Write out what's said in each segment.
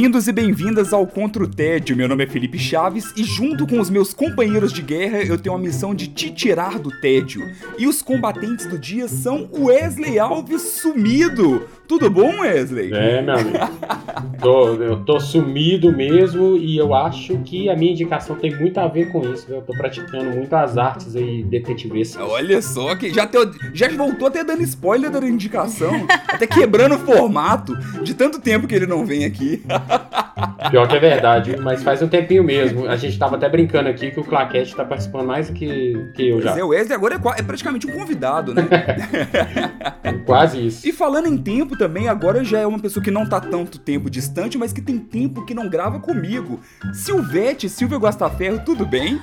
Bem-vindos e bem-vindas ao Contra o Tédio. Meu nome é Felipe Chaves e, junto com os meus companheiros de guerra, eu tenho a missão de te tirar do tédio. E os combatentes do dia são Wesley Alves sumido. Tudo bom, Wesley? É, meu amigo. tô, eu tô sumido mesmo e eu acho que a minha indicação tem muito a ver com isso. Eu tô praticando muito as artes aí detetivescas. Olha só, que já, teu, já voltou até dando spoiler da indicação, até quebrando o formato de tanto tempo que ele não vem aqui. Pior que é verdade, mas faz um tempinho mesmo. A gente tava até brincando aqui que o Claquete tá participando mais do que, que eu já. Mas é, o Wesley agora é, é praticamente um convidado, né? Quase isso. E falando em tempo também, agora já é uma pessoa que não tá tanto tempo distante, mas que tem tempo que não grava comigo. Silvete, Silvia Guastaferro, tudo bem?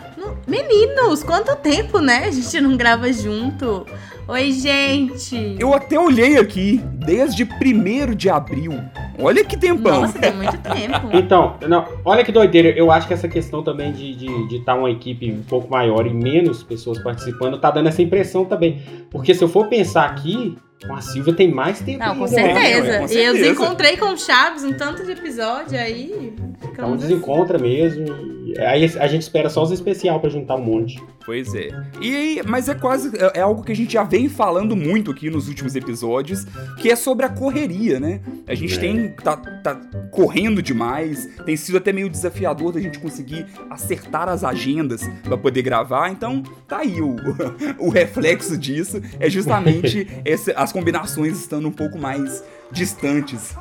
Meninos, quanto tempo, né? A gente não grava junto. Oi, gente! Eu até olhei aqui, desde 1 de abril. Olha que tempão. Nossa, tem muito tempo. Então, não, olha que doideira. Eu acho que essa questão também de estar de, de tá uma equipe um pouco maior e menos pessoas participando tá dando essa impressão também. Porque se eu for pensar aqui, com a Silvia tem mais tempo. Não, com ainda, certeza. né? com E eu certeza. desencontrei com o Chaves um tanto de episódio aí. Então ficamos desencontra mesmo. e Aí a gente espera só os especial pra juntar um monte. Pois é. E aí, mas é quase. É é algo que a gente já vem falando muito aqui nos últimos episódios, que é sobre a correria, né? A gente É. tem. Tá, tá correndo demais, tem sido até meio desafiador da gente conseguir acertar as agendas pra poder gravar. Então, tá aí o, o reflexo disso. É justamente essa- as combinações estando um pouco mais distantes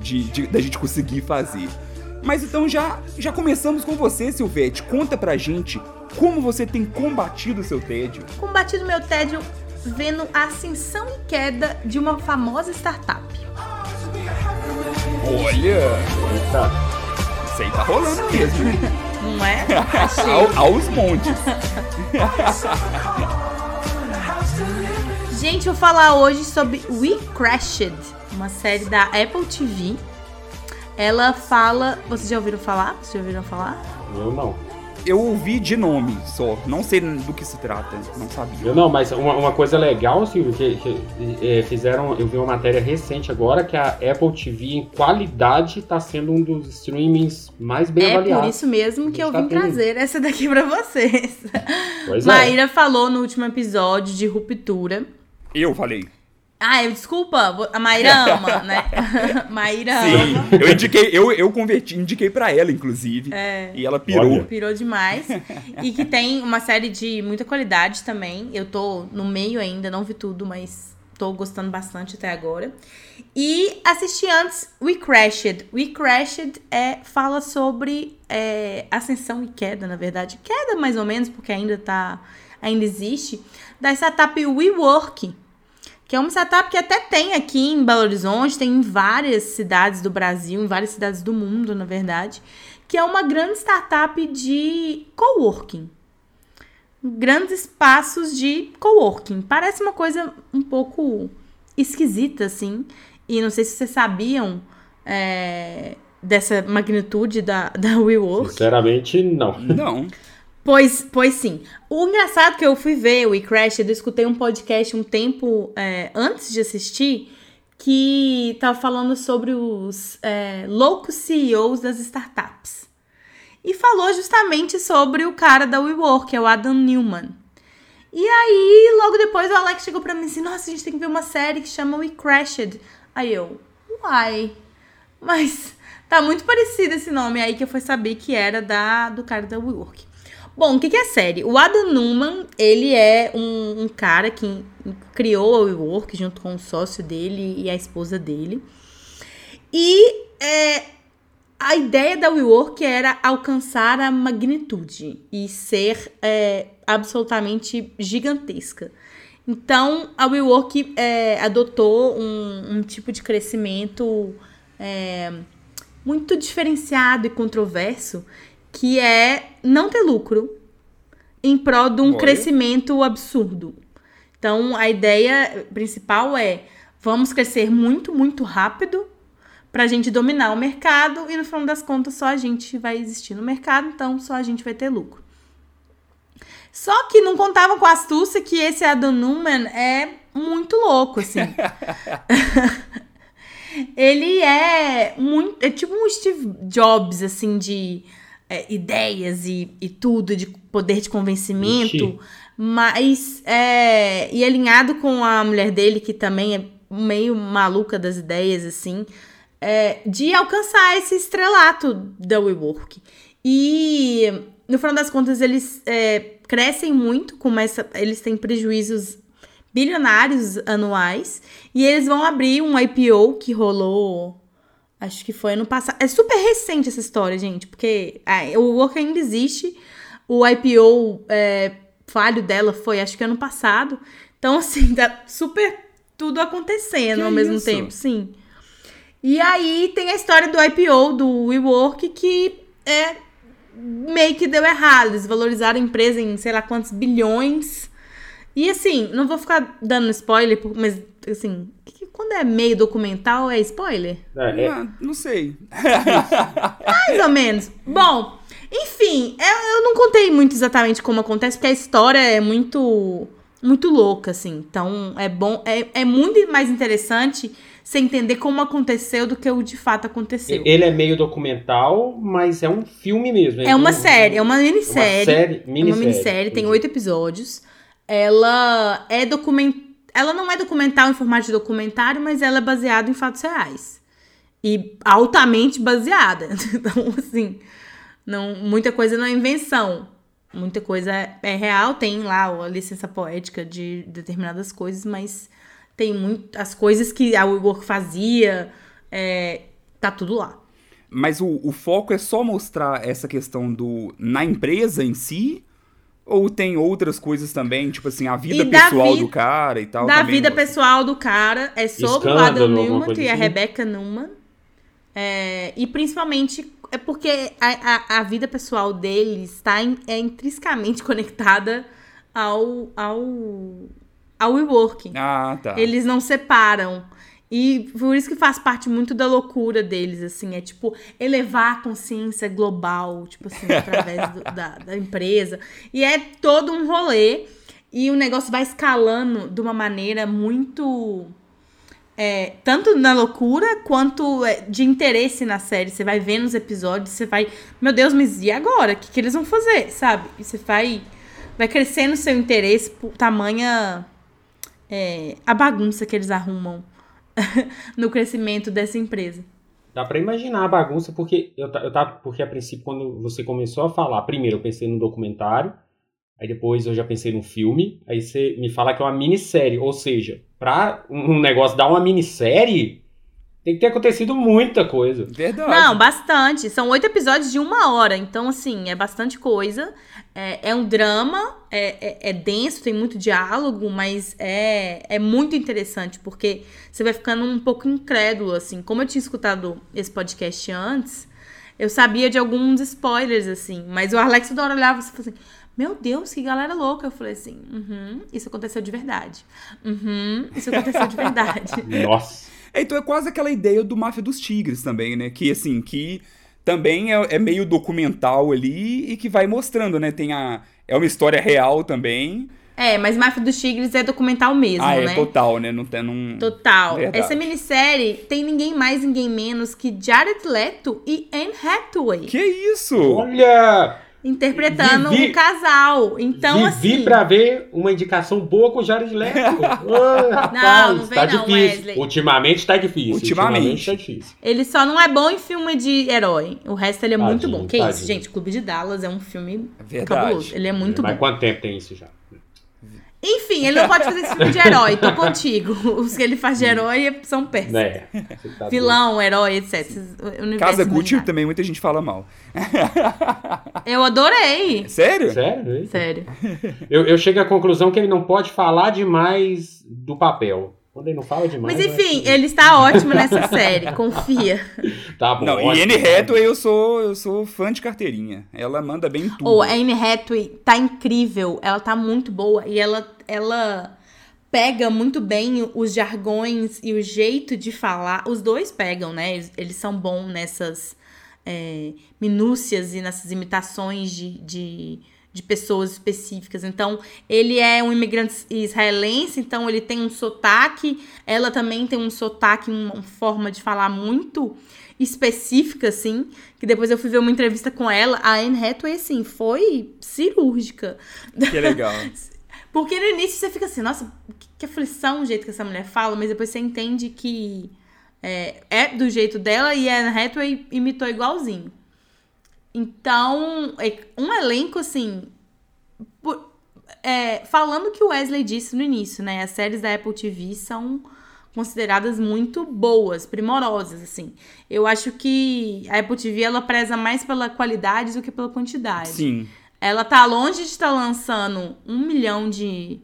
de, de- da gente conseguir fazer. Mas então já, já começamos com você, Silvete. Conta pra gente como você tem combatido o seu tédio. Combatido meu tédio vendo a ascensão e queda de uma famosa startup. Olha, Eita. isso aí tá rolando mesmo. Não é? Ao- aos montes. Gente, eu vou falar hoje sobre We Crashed, uma série da Apple TV. Ela fala. Vocês já ouviram falar? Vocês já ouviram falar? Eu não. Eu ouvi de nome só, não sei do que se trata, não sabia. Eu não, mas uma, uma coisa legal, Silvio, que, que, é, fizeram, eu vi uma matéria recente agora que a Apple TV em qualidade tá sendo um dos streamings mais bem é avaliados. por isso mesmo que eu Tá vim tendo. trazer essa daqui pra vocês. Pois é. Maíra falou no último episódio de ruptura. Eu falei. Ah, eu desculpa, a Maíra ama, né? Maíra Sim, eu indiquei, eu, eu converti, indiquei pra ela, inclusive. É. E ela pirou. Olha. Pirou demais. e que tem uma série de muita qualidade também. Eu tô no meio ainda, não vi tudo, mas tô gostando bastante até agora. E assisti antes We Crashed. We Crashed é, fala sobre é, ascensão e queda, na verdade. Queda mais ou menos, porque ainda tá. Ainda existe. Da startup WeWork. Que é uma startup que até tem aqui em Belo Horizonte, tem em várias cidades do Brasil, em várias cidades do mundo, na verdade que é uma grande startup de coworking. Grandes espaços de coworking. Parece uma coisa um pouco esquisita, assim. E não sei se vocês sabiam é, dessa magnitude da, da WeWork. Sinceramente, não. Não. Pois, pois sim. O engraçado que eu fui ver o WeCrash, eu escutei um podcast um tempo é, antes de assistir, que tava falando sobre os é, loucos CEOs das startups. E falou justamente sobre o cara da WeWork, é o Adam Newman. E aí, logo depois, o Alex chegou pra mim assim, nossa, a gente tem que ver uma série que chama We Crashed. Aí eu, uai, mas tá muito parecido esse nome. Aí que eu fui saber que era da, do cara da WeWork. Bom, o que, é a série? O Adam Newman, ele é um, um cara que criou a WeWork junto com o sócio dele e a esposa dele. E é, a ideia da WeWork era alcançar a magnitude e ser é, absolutamente gigantesca. Então, a WeWork é, adotou um, um tipo de crescimento é, muito diferenciado e controverso, que é não ter lucro, em prol de um Olha. crescimento absurdo. Então, a ideia principal é: vamos crescer muito, muito rápido pra gente dominar o mercado e no final das contas só a gente vai existir no mercado, então só a gente vai ter lucro. Só que não contavam com a astúcia que esse Adam Newman é muito louco, assim. Ele é muito. É tipo um Steve Jobs, assim, de é, ideias e, e tudo, de poder de convencimento. Ixi. Mas. É, e alinhado com a mulher dele, que também é meio maluca das ideias, assim. é, de alcançar esse estrelato da WeWork. E no final das contas, eles é, crescem muito, começa, eles têm prejuízos bilionários anuais. E eles vão abrir um IPO que rolou. Acho que foi ano passado. É super recente essa história, gente, porque ah, o Work ainda existe. O IPO é, falho dela foi, acho que ano passado. Então, assim, tá super tudo acontecendo Que ao mesmo isso? tempo, sim. E aí tem a história do IPO do WeWork que é meio que deu errado. Eles valorizaram a empresa em sei lá quantos bilhões. E assim, não vou ficar dando spoiler, mas assim, quando é meio documental é spoiler? É, é, Ah, não sei. Mais ou menos. Bom, enfim, eu, eu não contei muito exatamente como acontece, porque a história é muito muito louca, assim. Então, é bom, é, é muito mais interessante você entender como aconteceu do que o de fato aconteceu. ele é meio documental, mas é um filme mesmo. É uma um- série, é uma uma minissérie. série, É uma minissérie. minissérie, tem oito episódios. Ela é document... Ela não é documental em formato de documentário, mas ela é baseada em fatos reais. E altamente baseada. Então, assim, não, muita coisa não é invenção. Muita coisa é, real, tem lá a licença poética de determinadas coisas, mas tem muito. As coisas que a WeWork fazia, é, tá tudo lá. Mas o, o foco é só mostrar essa questão do na empresa em si? Ou tem outras coisas também, tipo assim, a vida da pessoal vi- do cara e tal? da vida mostra? pessoal do cara é sobre o Escândalo, Adam alguma Newman e a assim? Rebecca Newman. É, e principalmente é porque a, a, a vida pessoal deles está in- é intrinsecamente conectada ao, ao, ao WeWorking. Ah, tá. Eles não separam. E por isso que faz parte muito da loucura deles, assim, é tipo elevar a consciência global, tipo assim, através do- da, da empresa. E é todo um rolê. E o negócio vai escalando de uma maneira muito. é, tanto na loucura quanto é, de interesse na série. Você vai vendo os episódios, você vai. Meu Deus, mas e agora? O que, que eles vão fazer? Sabe? E você vai. Vai crescendo o seu interesse por tamanha. é, a bagunça que eles arrumam no crescimento dessa empresa. Dá pra imaginar a bagunça, porque eu, eu tava, porque a princípio, quando você começou a falar, primeiro eu pensei no documentário, aí depois eu já pensei no filme, aí você me fala que é uma minissérie, ou seja, pra um negócio dar uma minissérie, tem que ter acontecido muita coisa. Verdade. Não, bastante. São oito episódios de uma hora. Então, assim, é bastante coisa. É, é um drama, é, é- é denso, tem muito diálogo, mas é, é muito interessante, porque você vai ficando um pouco incrédulo, assim. Como eu tinha escutado esse podcast antes, eu sabia de alguns spoilers, assim. Mas o Alex toda hora olhava e falava assim. Meu Deus, que galera louca. Eu falei assim, uhum, isso aconteceu de verdade. Uhum, isso aconteceu de verdade. Nossa. É, então é quase aquela ideia do Máfia dos Tigres também, né? Que assim, que também é, é meio documental ali e que vai mostrando, né? Tem a. É uma história real também. É, mas Máfia dos Tigres é documental mesmo, ah, né? é total, né? Não tem. Não... Total. Verdade. Essa minissérie tem ninguém mais, ninguém menos que Jared Leto e Anne Hathaway Que isso? Olha! Interpretando Vivi- um casal. Então, Vivi assim. pra ver uma indicação boa com o Jared Leto. Ah, Não, rapaz, não vem tá não, difícil. Wesley. Ultimamente tá difícil. Ultimamente. tá difícil. Ele só não é bom em filme de herói. O resto ele é muito Tadinho, bom. Que isso, tadinho. gente? Clube de Dallas é um filme Verdade. cabuloso. Ele é muito Mas bom. quanto tempo tem isso já? Enfim, ele não pode fazer esse filme de herói. Tô contigo. Os que ele faz de herói são péssimos. Você tá Vilão, herói, etc. O universo Casa Gucci também muita gente fala mal. Eu adorei. Sério? doido. Sério? Sério. Eu, eu chego à conclusão que ele não pode falar demais do papel. Quando ele não fala demais. Mas enfim, ele está ótimo nessa série, confia. Tá bom. Não, e Anne Hathaway eu sou, eu sou fã de carteirinha. Ela manda bem em tudo. Ou a Anne Hathaway tá incrível, ela tá muito boa e ela ela pega muito bem os jargões e o jeito de falar. Os dois pegam, né? Eles, eles são bons nessas é, minúcias e nessas imitações de, de, de, pessoas específicas. Então, ele é um imigrante israelense, então ele tem um sotaque. Ela também tem um sotaque, uma forma de falar muito específica, assim, que depois eu fui ver uma entrevista com ela, a Anne Hathaway, assim, foi cirúrgica. Que legal. Porque no início você fica assim, nossa, que aflição o jeito que essa mulher fala, mas depois você entende que é, é do jeito dela e a Anne Hathaway imitou igualzinho. Então, é um elenco assim. Por, é, falando o que o Wesley disse no início, né? As séries da Apple TV são consideradas muito boas, primorosas, assim. Eu acho que a Apple TV ela preza mais pela qualidade do que pela quantidade. Sim. Ela tá longe de estar lançando um milhão de,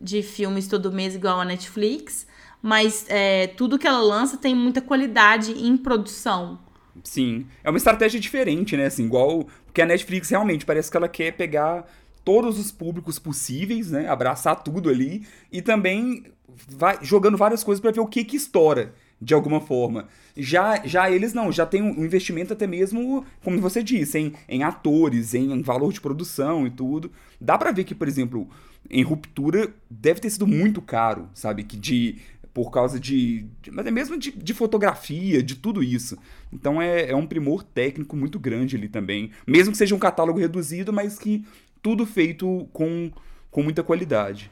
de filmes todo mês, igual a Netflix, mas é, tudo que ela lança tem muita qualidade em produção. Sim. É uma estratégia diferente, né? Assim, igual. Porque a Netflix realmente parece que ela quer pegar todos os públicos possíveis, né? Abraçar tudo ali. E também vai jogando várias coisas para ver o que que estoura de alguma forma. Já, já eles não, já tem um investimento até mesmo, como você disse, em, em atores, em, em valor de produção e tudo. Dá para ver que, por exemplo, em Ruptura deve ter sido muito caro, sabe? Que de por causa de, mas é mesmo de, de, fotografia, de tudo isso. Então é, é um primor técnico muito grande ali também, mesmo que seja um catálogo reduzido, mas que tudo feito com, com muita qualidade.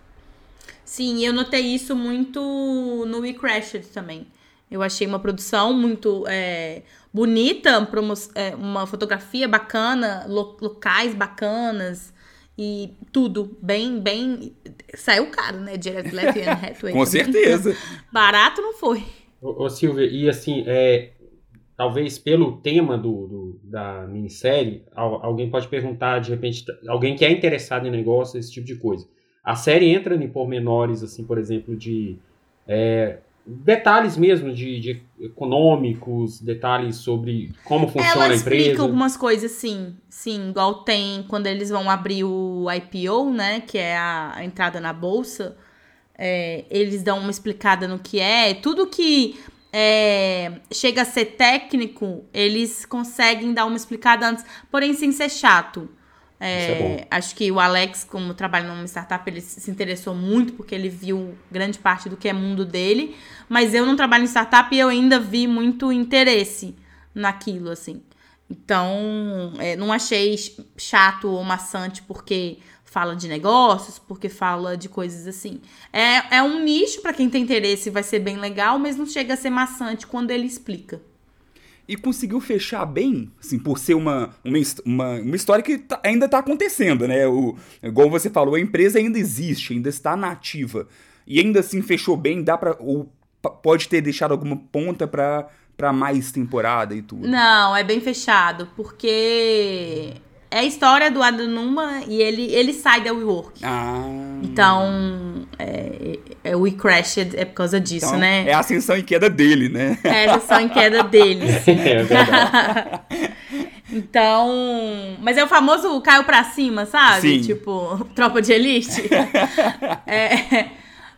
Sim, eu notei isso muito no We Crashed também. Eu achei uma produção muito é, bonita, é, uma fotografia bacana, locais bacanas e tudo bem, bem. Saiu caro, né? Jared Leto e Anne Hathaway. Com certeza. Barato não foi. Ô, ô Silvia, e assim, é, talvez pelo tema do, do, da minissérie, alguém pode perguntar, de repente, alguém que é interessado em negócio, esse tipo de coisa. A série entra em pormenores, assim, por exemplo, de é, detalhes mesmo de, de, econômicos, detalhes sobre como funciona Ela a empresa. Explica algumas coisas, sim. Sim, igual tem quando eles vão abrir o IPO, né, que é a, a entrada na bolsa, é, eles dão uma explicada no que é. Tudo que é, chega a ser técnico, eles conseguem dar uma explicada antes, porém sem ser chato. É, é acho que o Alex, como trabalha numa startup, ele se interessou muito porque ele viu grande parte do que é mundo dele. Mas eu não trabalho em startup e eu ainda vi muito interesse naquilo, assim. Então, é, não achei chato ou maçante porque fala de negócios, porque fala de coisas assim. É, é um nicho para quem tem interesse, vai ser bem legal, mas não chega a ser maçante quando ele explica e conseguiu fechar bem, assim, por ser uma, uma, uma, uma história que tá, ainda está acontecendo, né? O, igual você falou, a empresa ainda existe, ainda está nativa. E ainda assim fechou bem, dá para ou pode ter deixado alguma ponta para para mais temporada e tudo. Não, é bem fechado, porque é a história do Adam Numa e ele, ele sai da WeWork. Ah. Então, é, é, We Crashed é por causa disso, então, né? É a ascensão em queda dele, né? É a ascensão em queda deles. é verdade. então. Mas é o famoso caiu pra cima, sabe? Sim. Tipo, tropa de elite. é.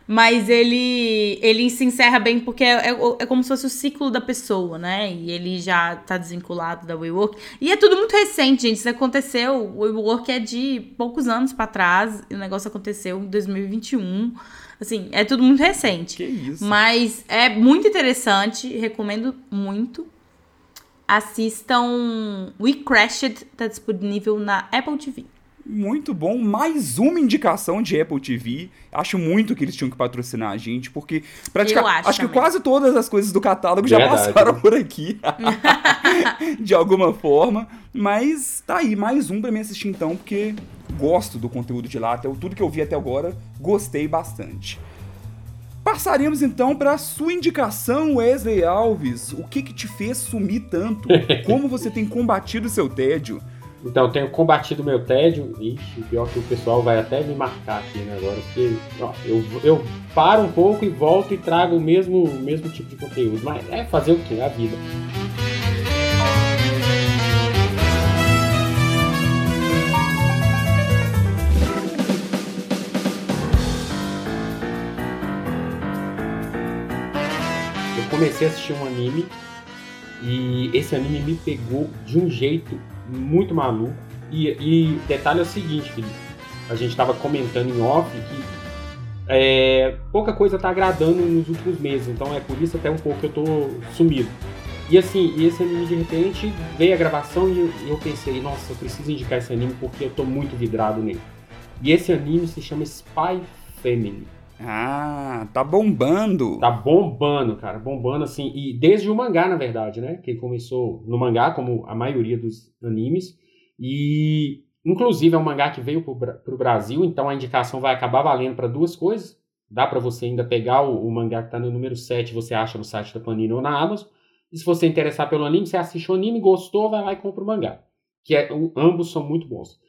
Mas ele, ele se encerra bem porque é, é, é, como se fosse o ciclo da pessoa, né? E ele já tá desvinculado da WeWork. E é tudo muito recente, gente. Isso aconteceu. O WeWork é de poucos anos para trás. E o negócio aconteceu em 2021. Assim, é tudo muito recente. Que isso. Mas é muito interessante. Recomendo muito. Assistam We Crashed, tá disponível na Apple TV. Muito bom. Mais uma indicação de Apple TV. Acho muito que eles tinham que patrocinar a gente, porque praticamente. Acho, acho que quase todas as coisas do catálogo já passaram por aqui. de alguma forma. Mas tá aí, mais um pra mim assistir então, porque gosto do conteúdo de lá. Até tudo que eu vi até agora, gostei bastante. Passaremos então para a sua indicação, Wesley Alves. O que, que te fez sumir tanto? Como você tem combatido o seu tédio? Então, tenho combatido meu tédio. Ixi, pior que o pessoal vai até me marcar aqui né, agora, porque ó, eu, eu paro um pouco e volto e trago o mesmo, mesmo tipo de conteúdo. Mas é fazer o que? A vida. Eu comecei a assistir um anime e esse anime me pegou de um jeito muito maluco. E, e detalhe é o seguinte. A gente estava comentando em off que é, pouca coisa tá agradando nos últimos meses, então é por isso até um pouco que eu tô sumido. E assim, esse anime de repente veio a gravação e eu, eu pensei, nossa, eu preciso indicar esse anime porque eu tô muito vidrado nele. E esse anime se chama Spy Family. Ah, tá bombando. Tá bombando, cara, bombando assim. E desde o mangá, na verdade, né? Que começou no mangá, como a maioria dos animes. E, inclusive, é um mangá que veio pro, pro Brasil, então a indicação vai acabar valendo para duas coisas. Dá para você ainda pegar o, o, mangá que tá no número 7, você acha no site da Panini ou na Amazon. E se você interessar pelo anime, você assiste o anime, gostou, vai lá e compra o mangá. Que é, ambos são muito bons.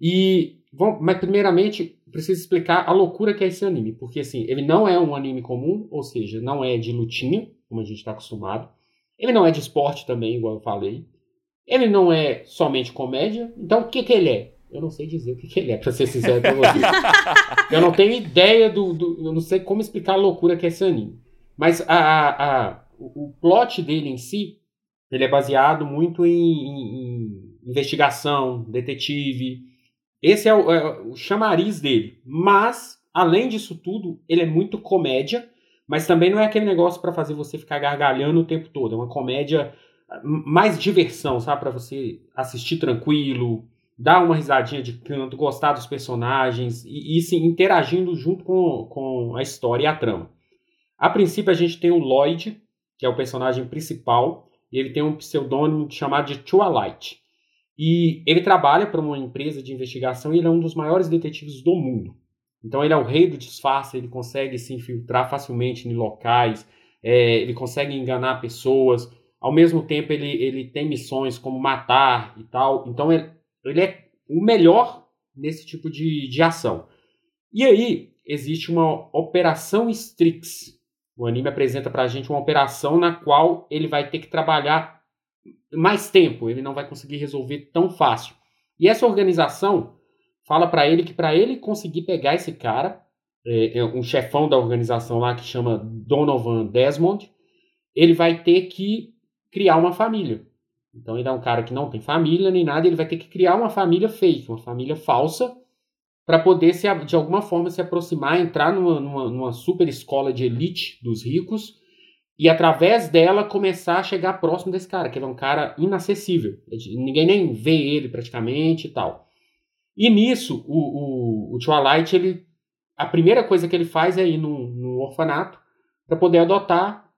E, bom, mas primeiramente, preciso explicar a loucura que é esse anime, porque assim, ele não é um anime comum, ou seja, não é de lutinha, como a gente está acostumado. Ele não é de esporte também, igual eu falei. Ele não é somente comédia. Então, o que, que ele é? Eu não sei dizer o que, que ele é, pra ser sincero com você. eu não tenho ideia do, do, Eu não sei como explicar a loucura que é esse anime. Mas a, a, a o, o plot dele em si, ele é baseado muito em, em, em investigação, detetive, esse é o, é o chamariz dele. Mas, além disso tudo, ele é muito comédia, mas também não é aquele negócio para fazer você ficar gargalhando o tempo todo. É uma comédia mais diversão, sabe? Para você assistir tranquilo, dar uma risadinha de canto, gostar dos personagens e, e sim, interagindo junto com, com a história e a trama. A princípio, a gente tem o Lloyd, que é o personagem principal, e ele tem um pseudônimo chamado de Twilight. E ele trabalha para uma empresa de investigação e ele é um dos maiores detetives do mundo. Então ele é o rei do disfarce, ele consegue se infiltrar facilmente em locais, é, ele consegue enganar pessoas. Ao mesmo tempo ele, ele tem missões como matar e tal. Então ele, ele é o melhor nesse tipo de, de ação. E aí existe uma operação Strix. O anime apresenta para a gente uma operação na qual ele vai ter que trabalhar mais tempo, ele não vai conseguir resolver tão fácil. E essa organização fala para ele que para ele conseguir pegar esse cara, é, é um chefão da organização lá que chama Donovan Desmond, ele vai ter que criar uma família. Então ele é um cara que não tem família nem nada, ele vai ter que criar uma família fake, uma família falsa, para poder se, de alguma forma se aproximar, entrar numa, numa, numa super escola de elite dos ricos e através dela começar a chegar próximo desse cara, que ele é um cara inacessível. Ninguém nem vê ele praticamente e tal. E nisso, o, o, o Twilight, ele, a primeira coisa que ele faz é ir no, no orfanato para poder adotar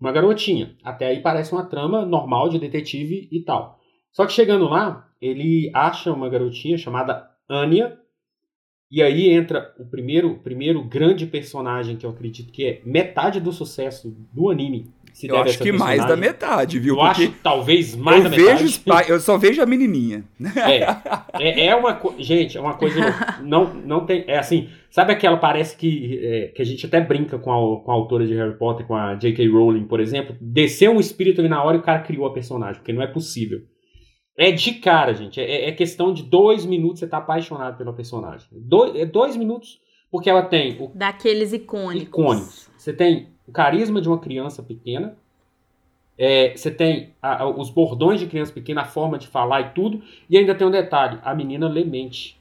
uma garotinha. Até aí parece uma trama normal de detetive e tal. Só que chegando lá, ele acha uma garotinha chamada Anya, e aí entra o primeiro, primeiro grande personagem que eu acredito que é metade do sucesso do anime. eu acho que personagem. mais da metade, viu? Eu Porque acho talvez mais da metade. Vejo, eu só vejo a menininha. É, é, é uma gente, é uma coisa não não tem, é assim, sabe aquela parece que é, que a gente até brinca com a, com a autora de Harry Potter, com a J.K. Rowling, por exemplo, desceu um espírito ali na hora e o cara criou a personagem, porque não é possível. É de cara, gente. É, é questão de dois minutos você tá apaixonado pela personagem. Do, é dois minutos, porque ela tem. O, Daqueles icônicos. Icônicos. Você tem o carisma de uma criança pequena. É, você tem a, a, os bordões de criança pequena, a forma de falar e tudo. E ainda tem um detalhe: a menina lê mente.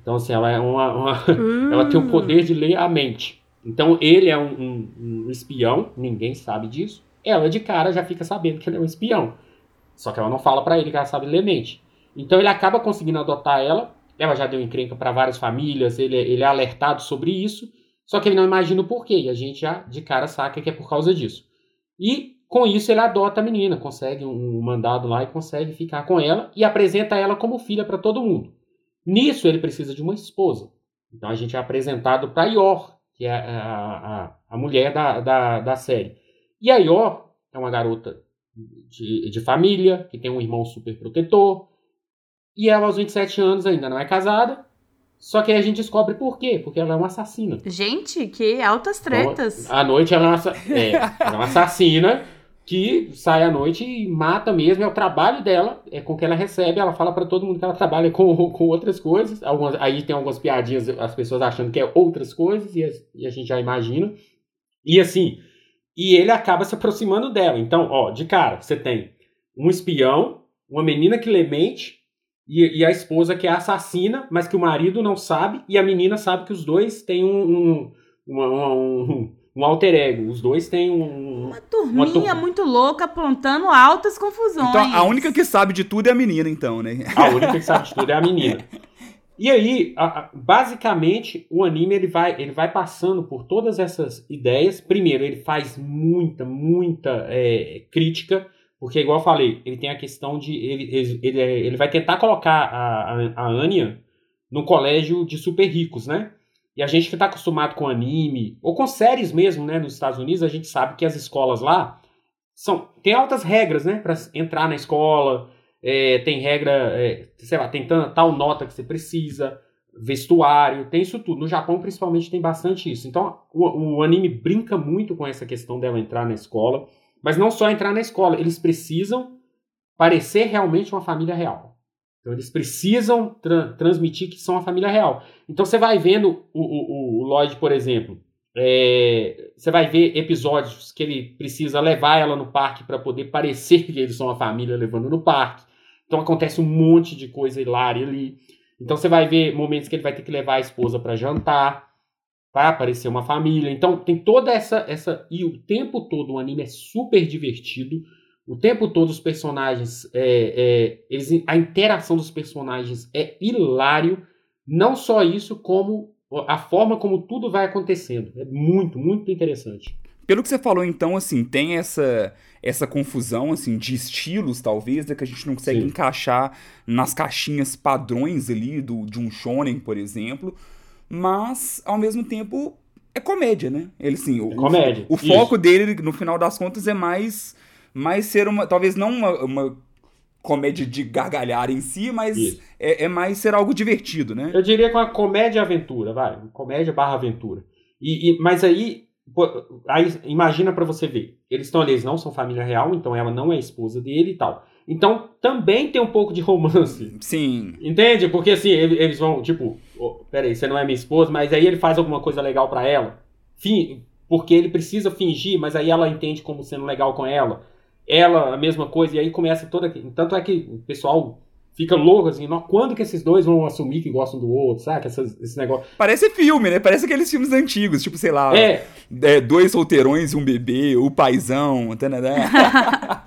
Então, assim, ela é uma. uma hum. ela tem o poder de ler a mente. Então, ele é um, um, um espião, ninguém sabe disso. Ela, de cara, já fica sabendo que ele é um espião. Só que ela não fala para ele que ela sabe ler mente. Então ele acaba conseguindo adotar ela. Ela já deu encrenca para várias famílias, ele, ele é alertado sobre isso. Só que ele não imagina o porquê. E a gente já de cara saca que é por causa disso. E com isso ele adota a menina, consegue um mandado lá e consegue ficar com ela e apresenta ela como filha para todo mundo. Nisso ele precisa de uma esposa. Então a gente é apresentado para Ior, que é a, a, a mulher da, da, da série. E a Ior é uma garota de, de família, que tem um irmão super protetor. E ela, aos 27 anos, ainda não é casada. Só que aí a gente descobre por quê. Porque ela é uma assassina. Gente, que altas tretas. Então, à noite ela é, uma, é, ela é uma assassina que sai à noite e mata mesmo. É o trabalho dela, é com que ela recebe. Ela fala para todo mundo que ela trabalha com, com outras coisas. Algumas, aí tem algumas piadinhas, as pessoas achando que é outras coisas, e a, e a gente já imagina. E assim, e ele acaba se aproximando dela. Então, ó, de cara, você tem um espião, uma menina que lê mente, e, e, a esposa que é assassina, mas que o marido não sabe, e a menina sabe que os dois têm um, um, um, um, um alter ego. Os dois têm um. Uma turminha uma muito louca apontando altas confusões. Então a única que sabe de tudo é a menina, então, né? A única que sabe de tudo é a menina. E aí, basicamente, o anime ele vai, ele vai passando por todas essas ideias. Primeiro, ele faz muita, muita é, crítica porque, igual eu falei, ele tem a questão de. Ele, ele, ele, ele vai tentar colocar a, a, a Anya num colégio de super ricos, né? E a gente que está acostumado com anime, ou com séries mesmo, né, nos Estados Unidos, a gente sabe que as escolas lá são tem altas regras, né, para entrar na escola. É, tem regra, é, sei lá, tem tal nota que você precisa, vestuário, tem isso tudo. No Japão, principalmente, tem bastante isso. Então, o, o anime brinca muito com essa questão dela entrar na escola. Mas não só entrar na escola, eles precisam parecer realmente uma família real. Então eles precisam tra transmitir que são uma família real. Então você vai vendo o, o, o Lloyd, por exemplo, é, você vai ver episódios que ele precisa levar ela no parque para poder parecer que eles são uma família levando no parque. Então acontece um monte de coisa hilária ali. Então você vai ver momentos que ele vai ter que levar a esposa para jantar vai aparecer uma família. Então tem toda essa essa e o tempo todo o anime é super divertido. O tempo todo os personagens, é, é, eles, a interação dos personagens é hilário. Não só isso, como a forma como tudo vai acontecendo. É muito, muito interessante. Pelo que você falou, então, assim, tem essa essa confusão, assim, de estilos, talvez, né, que a gente não consegue Sim. encaixar nas caixinhas padrões ali do, de um shonen, por exemplo mas ao mesmo tempo é comédia, né? Ele sim, o, é comédia. O, o foco dele no final das contas é mais mais ser uma, talvez não uma, uma comédia de gargalhar em si, mas é, é, mais ser algo divertido, né? Eu diria que é uma comédia aventura, vai, comédia barra aventura. E, e mas aí, aí imagina para você ver, eles estão ali, eles não são família real, então ela não é esposa dele e tal. Então também tem um pouco de romance. Sim. Entende? Porque assim, eles vão, tipo, oh, peraí, você não é minha esposa, mas aí ele faz alguma coisa legal para ela. Fim, porque ele precisa fingir, mas aí ela entende como sendo legal com ela. Ela, a mesma coisa, e aí começa toda. Tanto é que o pessoal fica louco, assim, quando que esses dois vão assumir que gostam do outro, sabe? Essas, esse negócio. Parece filme, né? Parece aqueles filmes antigos, tipo, sei lá, é. É, dois solteirões e um bebê, o paizão, né?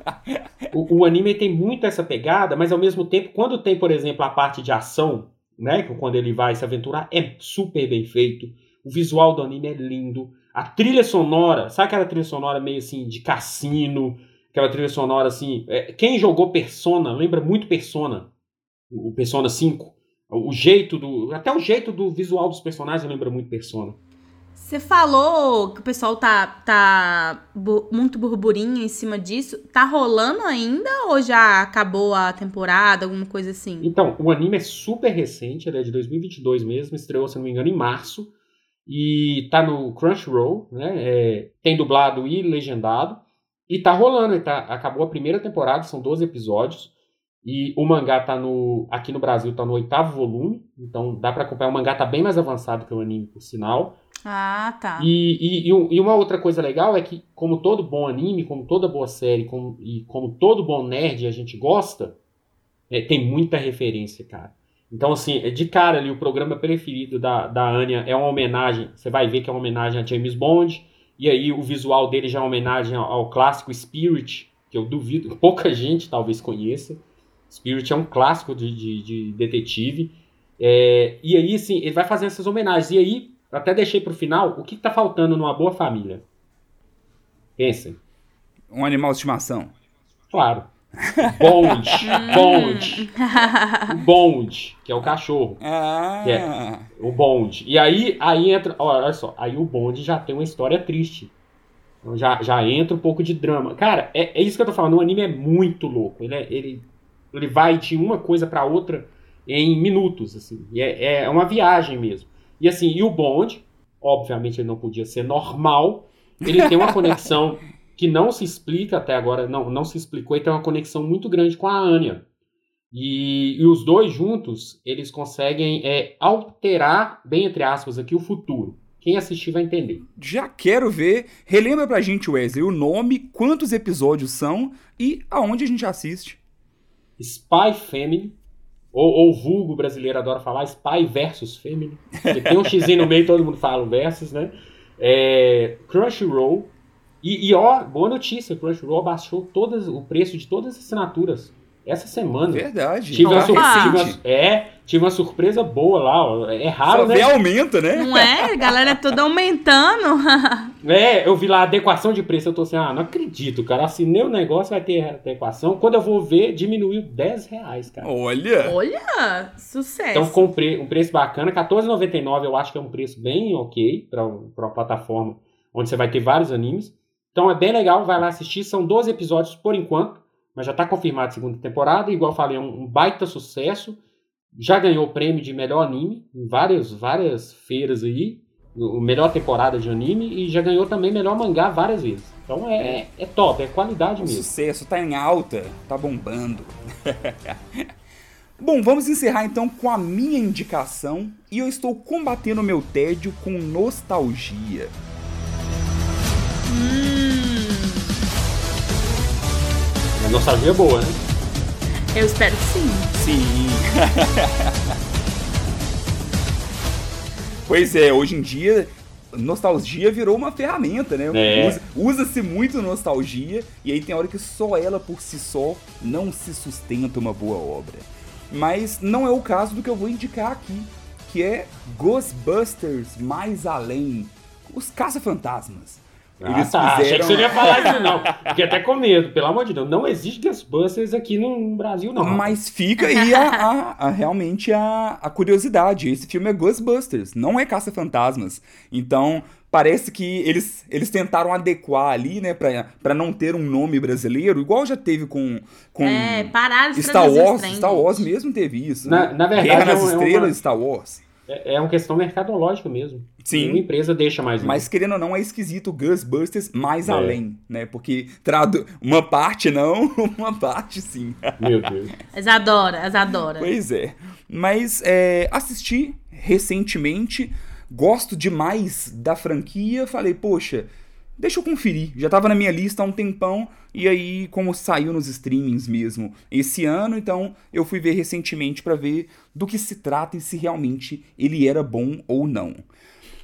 o, o anime tem muito essa pegada, mas ao mesmo tempo, quando tem, por exemplo, a parte de ação, né? Quando ele vai se aventurar, é super bem feito. O visual do anime é lindo. A trilha sonora, sabe aquela trilha sonora meio assim de cassino? Aquela trilha sonora assim. É, quem jogou Persona lembra muito Persona o Persona 5. O jeito do. Até o jeito do visual dos personagens lembra muito Persona. Você falou que o pessoal tá, tá muito burburinho em cima disso. Tá rolando ainda ou já acabou a temporada, alguma coisa assim? Então, o anime é super recente, ele é de 2022 mesmo, estreou, se não me engano, em março. E tá no Crunchyroll, né? É, tem dublado e legendado. E tá rolando, tá, acabou a primeira temporada, são 12 episódios. E o mangá tá no. Aqui no Brasil tá no oitavo volume. Então dá para acompanhar. O mangá tá bem mais avançado que o anime, por sinal. Ah, tá. E, e, e, uma outra coisa legal é que, como todo bom anime, como toda boa série, como, e como todo bom nerd a gente gosta, é, tem muita referência, cara. Então, assim, é de cara ali, o programa preferido da, da Anya é uma homenagem. Você vai ver que é uma homenagem a James Bond. E aí o visual dele já é uma homenagem ao, ao clássico Spirit, que eu duvido, pouca gente talvez conheça. Spirit é um clássico de, de, de detetive. É, e aí, assim, ele vai fazendo essas homenagens. E aí, até deixei pro final, o que, que tá faltando numa boa família? Pensem. Um animal de estimação. Claro. Bond, Bond, Bond, que é o cachorro. Ah. É o Bond. E aí, aí entra, olha só, aí o Bond já tem uma história triste. Então já, já entra um pouco de drama. Cara, é, é isso que eu tô falando. O anime é muito louco. Ele, é, ele ele vai de uma coisa para outra em minutos, assim. É, é uma viagem mesmo. E assim, e o Bond, obviamente ele não podia ser normal, ele tem uma conexão que não se explica até agora, não, não se explicou, e tem uma conexão muito grande com a Anya. E, e os dois juntos, eles conseguem é, alterar, bem entre aspas aqui, o futuro. Quem assistir vai entender. Já quero ver. Relembra pra gente, Wesley, o nome, quantos episódios são e aonde a gente assiste. Spy Family, ou, ou vulgo brasileiro adora falar, Spy versus Family. Porque tem um X no meio, todo mundo fala versus, né? É, Crunchyroll. E, e ó, boa notícia, Crunchyroll abaixou todas, o preço de todas as assinaturas essa semana. Verdade. Tive, uma, tive uma, é, tive uma surpresa boa lá. Ó. É raro, Só né? aumenta, né? Não é? A galera é toda aumentando. é, eu vi lá a adequação de preço. Eu tô assim, ah, não acredito, cara. Assinei o negócio, vai ter adequação. Quando eu vou ver, diminuiu 10 reais, cara. Olha! Olha! Sucesso. Então comprei um preço bacana. R$14,99 eu acho que é um preço bem ok para uma plataforma onde você vai ter vários animes. Então é bem legal, vai lá assistir. São 12 episódios por enquanto mas já está confirmado a segunda temporada. Igual eu falei, é um, um, baita sucesso. Já ganhou o prêmio de melhor anime em várias, várias feiras aí. O melhor temporada de anime e já ganhou também melhor mangá várias vezes. Então é, é top, é qualidade mesmo. Sucesso, tá em alta, tá bombando. Bom, vamos encerrar então com a minha indicação e eu estou combatendo meu tédio com nostalgia. Hum. nostalgia boa, né? Eu espero que sim. Sim. pois é, hoje em dia nostalgia virou uma ferramenta, né? É. Usa-se muito nostalgia e aí tem hora que só ela por si só não se sustenta uma boa obra. Mas não é o caso do que eu vou indicar aqui, que é Ghostbusters Mais Além, os caça-fantasmas. Ah, Eles tá. Fizeram... Achei que você ia falar isso, não. Fiquei até com medo, pelo amor de Deus. Não existe Ghostbusters aqui no Brasil, não. Mas fica aí a, a, a, realmente a, a curiosidade. Esse filme é Ghostbusters, não é Caça-Fantasmas. Então, parece que eles, eles tentaram adequar ali, né, pra, pra não ter um nome brasileiro, igual já teve com, com é, Star Wars. Star Wars mesmo teve isso. Na, né? na verdade, Guerra nas é uma, Estrelas, é uma... Star Wars. É, é uma questão mercadológica mesmo. Sim. Uma empresa deixa mais. Mas querendo ou não, é esquisito Ghostbusters mais é. além, né? Porque tradu uma parte não, uma parte sim. Meu Deus. As adora, as adora. Pois é. Mas é, assisti recentemente, gosto demais da franquia, falei, poxa, deixa eu conferir. Já estava na minha lista há um tempão, e aí, como saiu nos streamings mesmo esse ano, então eu fui ver recentemente para ver do que se trata e se realmente ele era bom ou não.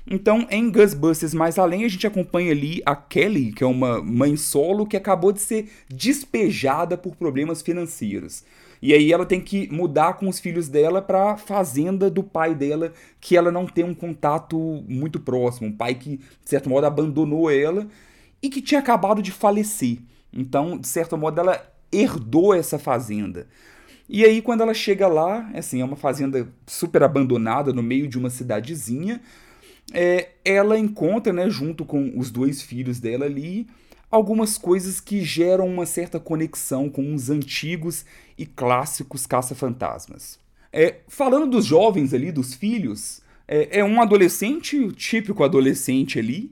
Então, em Ghostbusters Mais Além, a gente acompanha ali a Kelly, que é uma mãe solo que acabou de ser despejada por problemas financeiros. E aí ela tem que mudar com os filhos dela para fazenda do pai dela, que ela não tem um contato muito próximo, um pai que de certo modo abandonou ela e que tinha acabado de falecer. Então, de certo modo, ela herdou essa fazenda. E aí, quando ela chega lá, assim, é uma fazenda super abandonada no meio de uma cidadezinha, é, ela encontra, né, junto com os dois filhos dela ali, algumas coisas que geram uma certa conexão com os antigos e clássicos caça-fantasmas. É, falando dos jovens ali, dos filhos, é, é, um adolescente, o típico adolescente ali,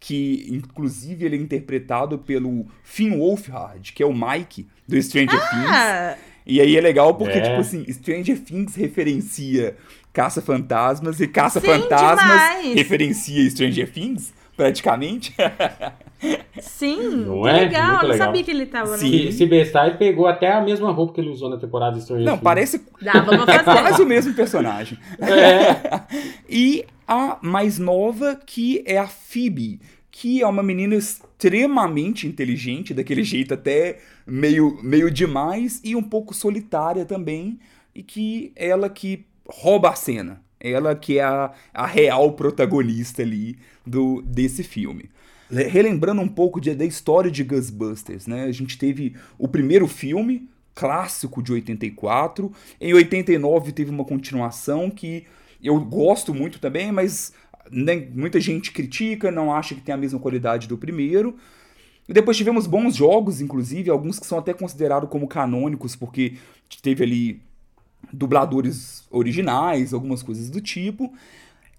que inclusive ele é interpretado pelo Finn Wolfhard, que é o Mike do Stranger ah! Things. E aí é legal porque, é. tipo assim, Stranger Things referencia Caça-Fantasmas e Caça-Fantasmas referencia Stranger Things, praticamente. Sim, não é? legal. Muito não sabia que ele tava Sim. Esse Bestai pegou até a mesma roupa que ele usou na temporada de Stranger Não, parece Dava fazer. quase o mesmo personagem. É. e a mais nova, que é a Phoebe, que é uma menina extremamente inteligente, daquele jeito até meio, meio demais, e um pouco solitária também, e que ela que rouba a cena. Ela que é a, a real protagonista ali do, desse filme. Relembrando um pouco de, da história de Ghostbusters, né? A gente teve o primeiro filme, clássico de 84. Em 89 teve uma continuação que eu gosto muito também, mas né, muita gente critica, não acha que tem a mesma qualidade do primeiro. E depois tivemos bons jogos, inclusive, alguns que são até considerados como canônicos, porque teve ali dubladores originais, algumas coisas do tipo.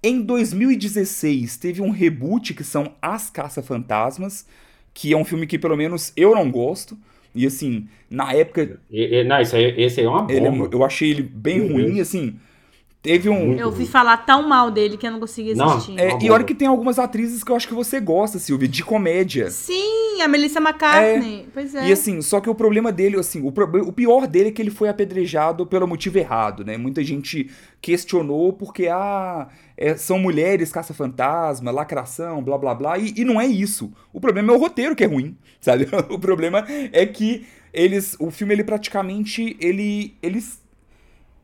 Em 2016 teve um reboot que são As Caça-Fantasmas, que é um filme que pelo menos eu não gosto. E assim, na época. E, e, não, esse aí, esse aí é uma ele é bomba. eu achei ele bem ruim, assim. Teve um. Muito Eu ouvi falar tão mal dele que eu não consegui Não, assistir. É, Uma e bomba. olha que tem algumas atrizes que eu acho que você gosta, Silvia, de comédia. Sim, a Melissa McCartney. Pois é. E assim, só que o problema dele, assim, o, proble- o pior dele é que ele foi apedrejado pelo motivo errado, né? Muita gente questionou porque, ah, é, são mulheres caça-fantasma, lacração, blá blá blá, e, e não é isso. O problema é o roteiro que é ruim, sabe? O problema é que eles, o filme, ele praticamente, ele, eles,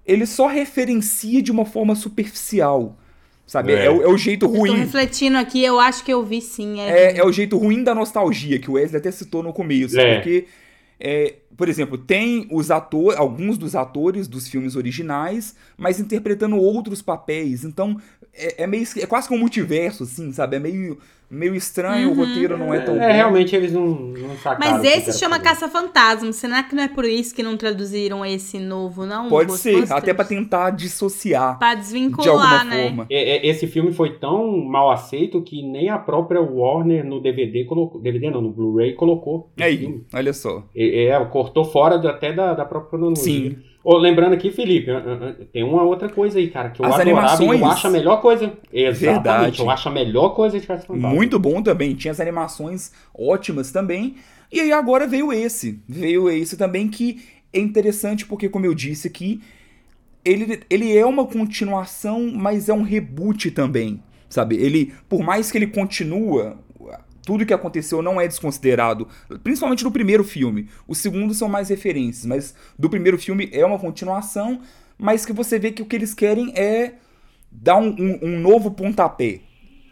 ele só referencia de uma forma superficial, sabe? É, É. o, é o jeito Eu tô ruim. refletindo aqui, eu acho que eu vi sim. É, É, é o jeito ruim da nostalgia, que o Wesley até citou no começo. É. Porque, é, por exemplo, tem os atores, alguns dos atores dos filmes originais, mas interpretando outros papéis. Então, é, é meio, é quase que um multiverso, assim, sabe? É meio, meio estranho, o roteiro não é tão É, bom. realmente eles não, não sacaram. Mas esse chama. Caça-Fantasma. Será que não é por isso que não traduziram esse novo, não? Pode ser, até pra tentar dissociar Pra de desvincular, alguma né? forma. É, é, Esse filme foi tão mal aceito que nem a própria Warner no DVD colocou. DVD não, no Blu-ray colocou. Aí, filme. olha só. É, é, cortou fora até da, da própria cronologia. Sim. Ô, lembrando aqui, Felipe, tem uma outra coisa aí, cara, que eu As adorava animações. eu acho a melhor coisa. Exatamente, Verdade. eu acho a melhor coisa de Caça Fantasma. Muito bom também. Tinha as animações ótimas também. E aí agora veio esse. Veio esse também que é interessante porque, como eu disse aqui, ele, ele é uma continuação, mas é um reboot também. Sabe? Ele, por mais que ele continua, tudo que aconteceu não é desconsiderado, principalmente no primeiro filme. Os segundos são mais referências, mas do primeiro filme é uma continuação, mas que você vê que o que eles querem é dar um, um- um novo pontapé,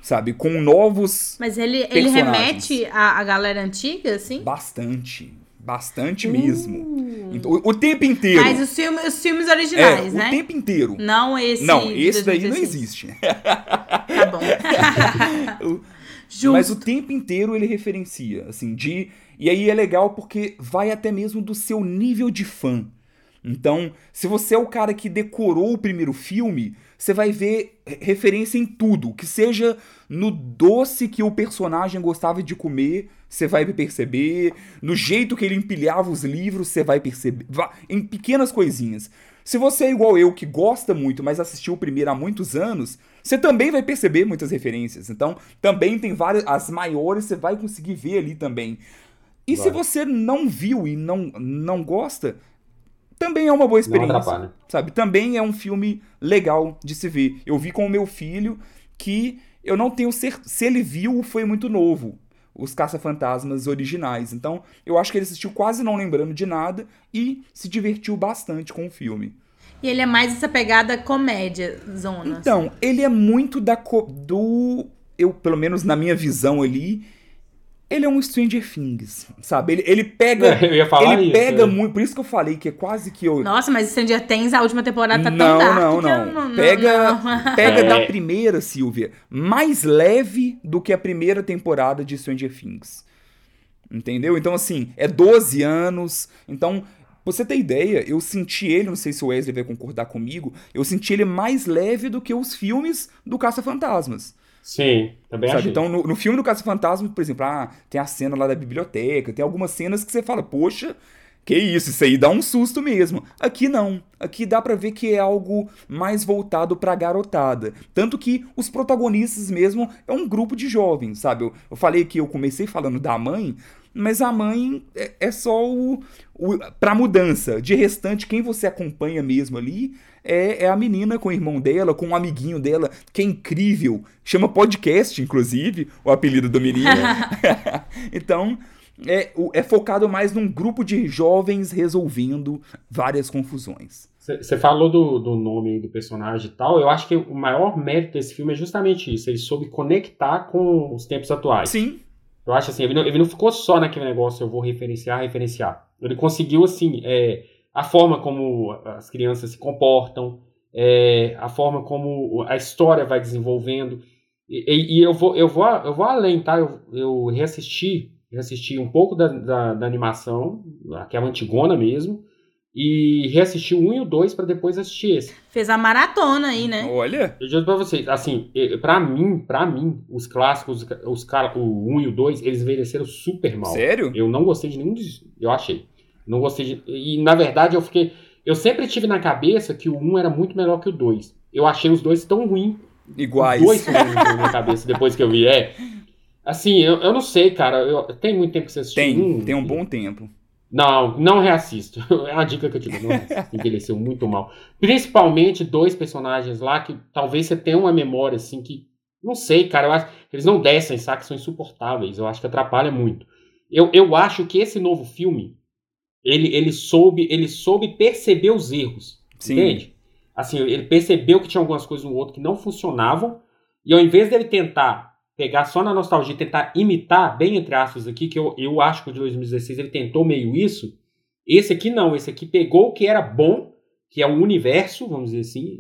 sabe? Com novos. Mas ele, ele remete à, à galera antiga, assim? Bastante. Bastante mesmo. Então, o, o tempo inteiro. Uh. Mas os filmes, os filmes é, originais, o né? tempo inteiro. Não esse. Não, esse daí não 2016. existe. Tá bom. Justo. Mas o tempo inteiro ele referencia, assim, de. E aí é legal porque vai até mesmo do seu nível de fã. Então, se você é o cara que decorou o primeiro filme, você vai ver referência em tudo. Que seja no doce que o personagem gostava de comer, você vai perceber. No jeito que ele empilhava os livros, você vai perceber. Em pequenas coisinhas. Se você é igual eu, que gosta muito, mas assistiu o primeiro há muitos anos, você também vai perceber muitas referências. Então, também tem várias. As maiores você vai conseguir ver ali também. E se Vai. você não viu e não, não gosta, também é uma boa experiência. atrapalha. Sabe? Também é um filme legal de se ver. Eu vi com o meu filho que eu não tenho certeza. Se ele viu, foi muito novo. Os Caça-Fantasmas originais. Então, eu acho que ele assistiu quase não lembrando de nada e se divertiu bastante com o filme. E ele é mais essa pegada comédia, zona. Então, ele é muito da do. Eu, pelo menos na minha visão ali, ele é um Stranger Things, sabe? Ele, ele pega. Eu ia falar ele isso, pega é. muito. Por isso que eu falei que é quase que eu. Nossa, mas Stranger Things, a última temporada tá não, tão dark não, que eu não. Pega, não. pega É. da primeira, Silvia, mais leve do que a primeira temporada de Stranger Things. Entendeu? Então, assim, é 12 anos. Então, pra você ter ideia, eu senti ele, não sei se o Wesley vai concordar comigo, eu senti ele mais leve do que os filmes do Caça-Fantasmas. Sim, também Sabe? achei. Então, no, no filme do Caça-Fantasma, por exemplo, ah, tem a cena lá da biblioteca, tem algumas cenas que você fala, poxa, que isso, isso aí dá um susto mesmo. Aqui não. Aqui dá pra ver que é algo mais voltado pra garotada. Tanto que os protagonistas mesmo é um grupo de jovens, sabe? Eu, eu falei que eu comecei falando da mãe, mas a mãe é, é só o, o. pra mudança. De restante, quem você acompanha mesmo ali é, é a menina com o irmão dela, com um amiguinho dela, que é incrível. Chama podcast, inclusive, o apelido do menino. então, é, é focado mais num grupo de jovens resolvendo várias confusões. Você falou do, do nome do personagem e tal. Eu acho que o maior mérito desse filme é justamente isso. Ele soube conectar com os tempos atuais. Sim, Eu acho assim, ele não, ele não ficou só naquele negócio, eu vou referenciar, referenciar. Ele conseguiu, assim, é, a forma como as crianças se comportam, é, a forma como a história vai desenvolvendo. E, e- e eu, vou, eu, vou, eu vou além, tá? Eu, eu reassisti, reassisti um pouco da, da, da animação, aquela antigona mesmo, e reassisti o 1 e o 2 para depois assistir esse. Fez a maratona aí, né? Olha. Eu digo pra vocês, assim, para mim, para mim, os clássicos, os cara, o 1 e o 2, eles envelheceram super mal. Sério? Eu não gostei de nenhum dos, eu achei. Não gostei de, e na verdade eu fiquei, eu sempre tive na cabeça que o 1 era muito melhor que o 2. Eu achei os dois tão ruins. Iguais. Os dois ruins na minha cabeça depois que eu vi, é. Assim, eu, eu não sei, cara, eu, tem muito tempo que você assistiu Tem, um, tem um bom tempo. Não, não reassisto. É uma dica que eu te dou. Não reassisto. Envelheceu muito mal. Principalmente dois personagens lá que talvez você tenha uma memória assim que. Não sei, cara. Eu acho eles não descem, sabe? São insuportáveis. Eu acho que atrapalha muito. Eu, eu acho que esse novo filme. Ele, ele, soube, ele soube perceber os erros. Sim. Entende? Assim, ele percebeu que tinha algumas coisas no outro que não funcionavam. E ao invés dele tentar pegar só na nostalgia e tentar imitar, bem entre aspas aqui, que eu, eu acho que o de 2016 ele tentou meio isso. Esse aqui não, esse aqui pegou o que era bom, que é o universo, vamos dizer assim,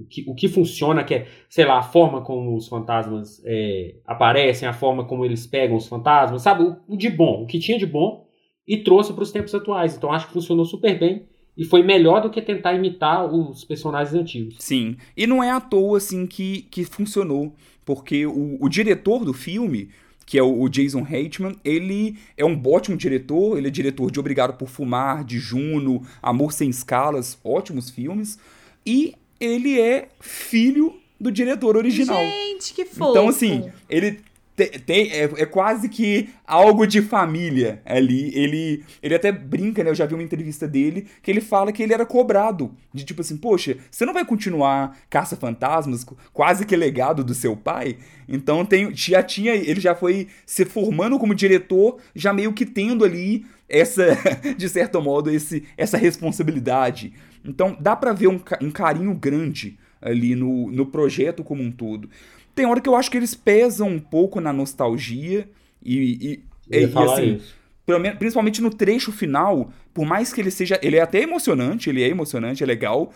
o que, o que funciona, que é, sei lá, a forma como os fantasmas é, aparecem, a forma como eles pegam os fantasmas, sabe? O, o de bom, o que tinha de bom, e trouxe para os tempos atuais. Então acho que funcionou super bem. E foi melhor do que tentar imitar os personagens antigos. Sim. E não é à toa, assim, que, que funcionou. Porque o, o diretor do filme, que é o, o Jason Reitman, ele é um ótimo diretor. Ele é diretor de Obrigado por Fumar, de Juno, Amor Sem Escalas, ótimos filmes. E ele é filho do diretor original. Gente, que fofo. Então, assim, ele tem, tem é, é, quase que algo de família ali. Ele, ele até brinca, né? Eu já vi uma entrevista dele que ele fala que ele era cobrado. De tipo assim, poxa, você não vai continuar Caça-Fantasmas, quase que legado do seu pai? Então tem, já tinha. Ele já foi se formando como diretor, já meio que tendo ali essa, de certo modo, esse, essa responsabilidade. Então dá para ver um, um carinho grande ali no, no projeto como um todo. Tem hora que eu acho que eles pesam um pouco na nostalgia e, e, e assim, menos, principalmente no trecho final, por mais que ele seja, ele é até emocionante, ele é emocionante, é legal,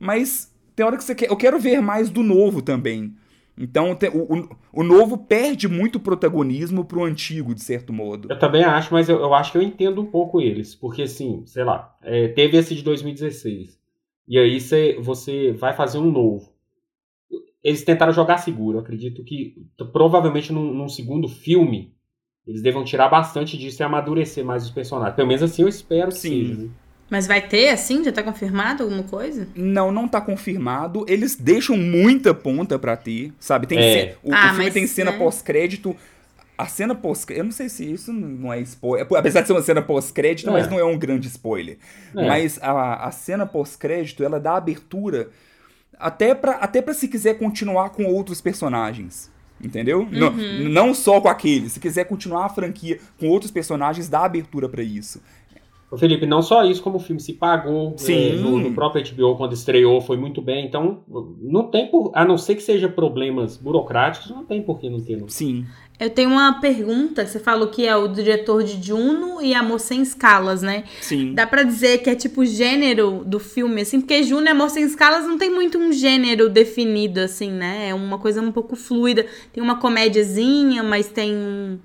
mas tem hora que você quer, eu quero ver mais do novo também. Então tem, o, o, novo perde muito protagonismo pro antigo, de certo modo. Eu também acho, mas eu, eu acho que eu entendo um pouco eles. Porque, assim, sei lá, é, teve esse de 2016. E aí cê, você vai fazer um novo eles tentaram jogar seguro. Eu acredito que provavelmente num, num, segundo filme eles devam tirar bastante disso e amadurecer mais os personagens. Pelo menos assim eu espero Sim. que seja. Né? Mas vai ter, assim? Já tá confirmado alguma coisa? Não, não tá confirmado. Eles deixam muita ponta para ter, sabe? Tem é. o, ah, o, filme tem cena né? pós-crédito. A cena pós Eu não sei se isso não é spoiler. Apesar de ser uma cena pós-crédito, é. mas não é um grande spoiler. É. Mas a, a cena pós-crédito, ela dá abertura até para até pra se quiser continuar com outros personagens. Entendeu? Uhum. Não, não só com aquele. Se quiser continuar a franquia com outros personagens, dá abertura para isso. Ô Felipe, não só isso, como o filme se pagou Sim. É, no, no, próprio HBO quando estreou, foi muito bem. Então, não tem por. A não ser que seja problemas burocráticos, não tem por que não ter. Não. Sim. Eu tenho uma pergunta. Você falou que é o diretor de Juno e Amor Sem Escalas, né? Sim. Dá pra dizer que é tipo o gênero do filme, assim? Porque Juno e Amor Sem Escalas não tem muito um gênero definido, assim, né? É uma coisa um pouco fluida. Tem uma comédiazinha, mas tem um,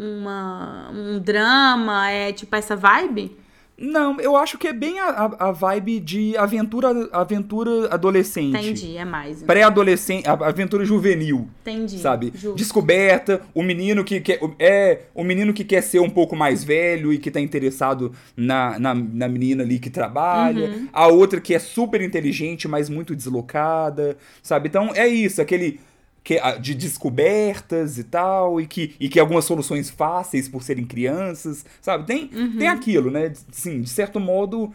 uma, um drama. É tipo essa vibe? Não, eu acho que é bem a, a vibe de aventura, aventura adolescente. Entendi, é mais. Então. Pré-adolescente, aventura juvenil. Entendi. Sabe? Justo. Descoberta, o menino que quer, é o menino que quer ser um pouco mais velho e que tá interessado na, na, na menina ali que trabalha. Uhum. A outra que é super inteligente, mas muito deslocada, sabe? Então é isso, aquele que, de descobertas e tal, e que, e que algumas soluções fáceis por serem crianças, sabe? Tem, uhum. tem aquilo, né? Sim, de certo modo,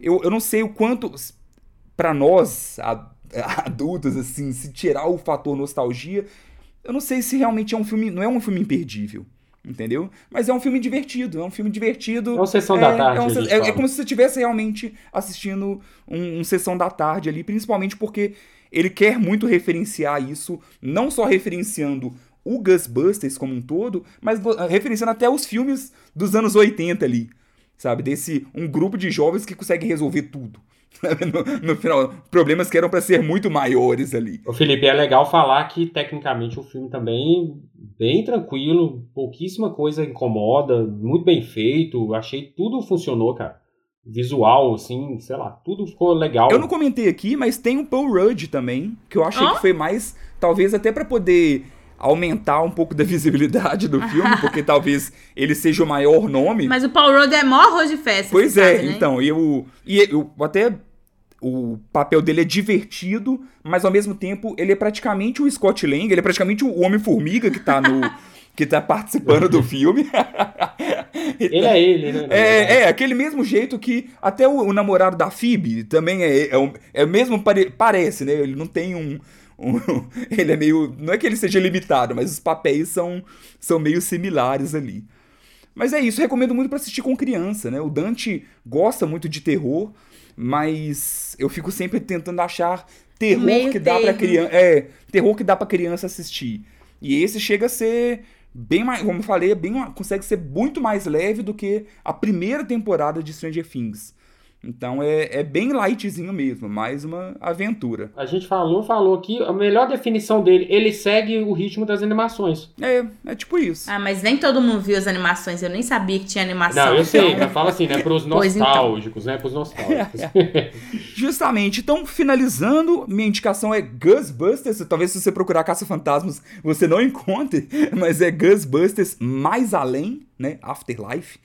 eu, eu não sei o quanto, para nós, adultos, assim, se tirar o fator nostalgia, eu não sei se realmente é um filme, não é um filme imperdível. Entendeu? Mas é um filme divertido, é um filme divertido. É uma sessão é, da tarde. É, é, é, como se você estivesse realmente assistindo um, um sessão da tarde ali, principalmente porque ele quer muito referenciar isso, não só referenciando o Ghostbusters como um todo, mas referenciando até os filmes dos anos 80 ali, sabe? Desse um grupo de jovens que consegue resolver tudo. No, no, final, problemas que eram para ser muito maiores ali. O Felipe, é legal falar que tecnicamente o filme também bem tranquilo, pouquíssima coisa incomoda, muito bem feito, achei tudo funcionou, cara. Visual, assim, sei lá, tudo ficou legal. Eu não comentei aqui, mas tem o Paul Rudd também, que eu achei oh? que foi mais, talvez até para poder aumentar um pouco da visibilidade do filme, porque talvez ele seja o maior nome. Mas o Paul Rudd é maior arroz de festa. Pois é, sabe, né? então, eu, e eu até o papel dele é divertido, mas ao mesmo tempo ele é praticamente o Scott Lang, ele é praticamente o Homem-Formiga que tá no. que tá participando do filme. Ele é ele, né? É, é, aquele mesmo jeito que até o, o namorado da Phoebe também é, é, é mesmo pare, parece, né? Ele não tem um, um, Ele é meio. Não é que ele seja limitado, mas os papéis são, são meio similares ali. Mas é isso, recomendo muito para assistir com criança, né? O Dante gosta muito de terror mas eu fico sempre tentando achar terror Meio que dá para criança, é, terror que dá para criança assistir. E esse chega a ser bem mais, como eu falei, é bem, consegue ser muito mais leve do que a primeira temporada de Stranger Things. Então é, é bem lightzinho mesmo, mais uma aventura. A gente falou, falou aqui, a melhor definição dele, ele segue o ritmo das animações. É, é tipo isso. Ah, mas nem todo mundo viu as animações, eu nem sabia que tinha animação. Não, eu sei, então... eu falo assim, né, pros então. nostálgicos, então. né, pros nostálgicos. Justamente, então, finalizando, minha indicação é Ghostbusters, talvez se você procurar Caça-Fantasmas você não encontre, mas é Ghostbusters Mais Além, né, Afterlife.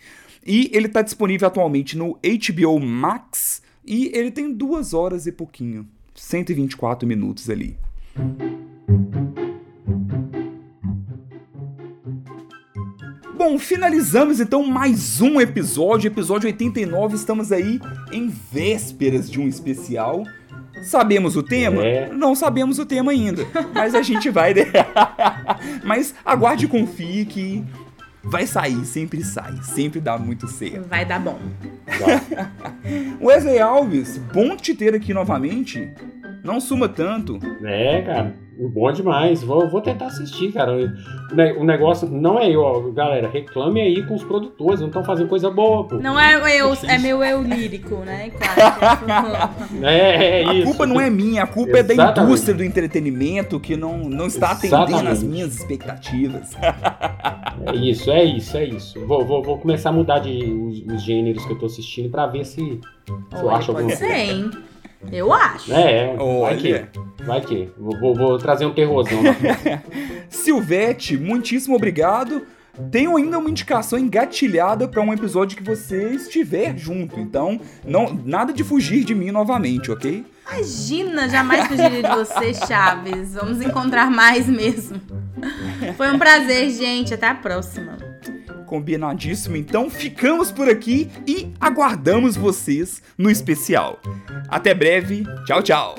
E ele está disponível atualmente no HBO Max e ele tem duas horas e pouquinho, 124 minutos ali. Bom, finalizamos então mais um episódio, episódio 89. Estamos aí em vésperas de um especial. Sabemos o tema? É. Não sabemos o tema ainda, mas a gente vai. mas aguarde e confie que Vai sair, sempre sai, sempre dá muito certo. Vai dar bom. Wesley Alves, bom te ter aqui novamente. Não suma tanto. É, cara. Bom demais. Vou, vou tentar assistir, cara. O negócio não é eu, galera. Reclame aí com os produtores. Não estão fazendo coisa boa, pô. Não é eu, é meu eu lírico, né? Claro. é, é isso. A culpa não é minha, a culpa Exatamente. é da indústria do entretenimento que não, não está atendendo Exatamente. as minhas expectativas. é isso, é isso, é isso. Vou, vou, vou começar a mudar de, os, os gêneros que eu tô assistindo pra ver se, se eu acho alguma coisa. Sim. Eu acho. É, vai que. Vai que. Vou, vou, vou trazer um terrorzão. Silvete, muitíssimo obrigado. Tenho ainda uma indicação engatilhada para um episódio que você estiver junto. Então, não, nada de fugir de mim novamente, ok? Imagina, jamais fugiria de você, Chaves. Vamos encontrar mais mesmo. Foi um prazer, gente. Até a próxima. Combinadíssimo. Então, ficamos por aqui e aguardamos vocês no especial. Até breve. Tchau, tchau.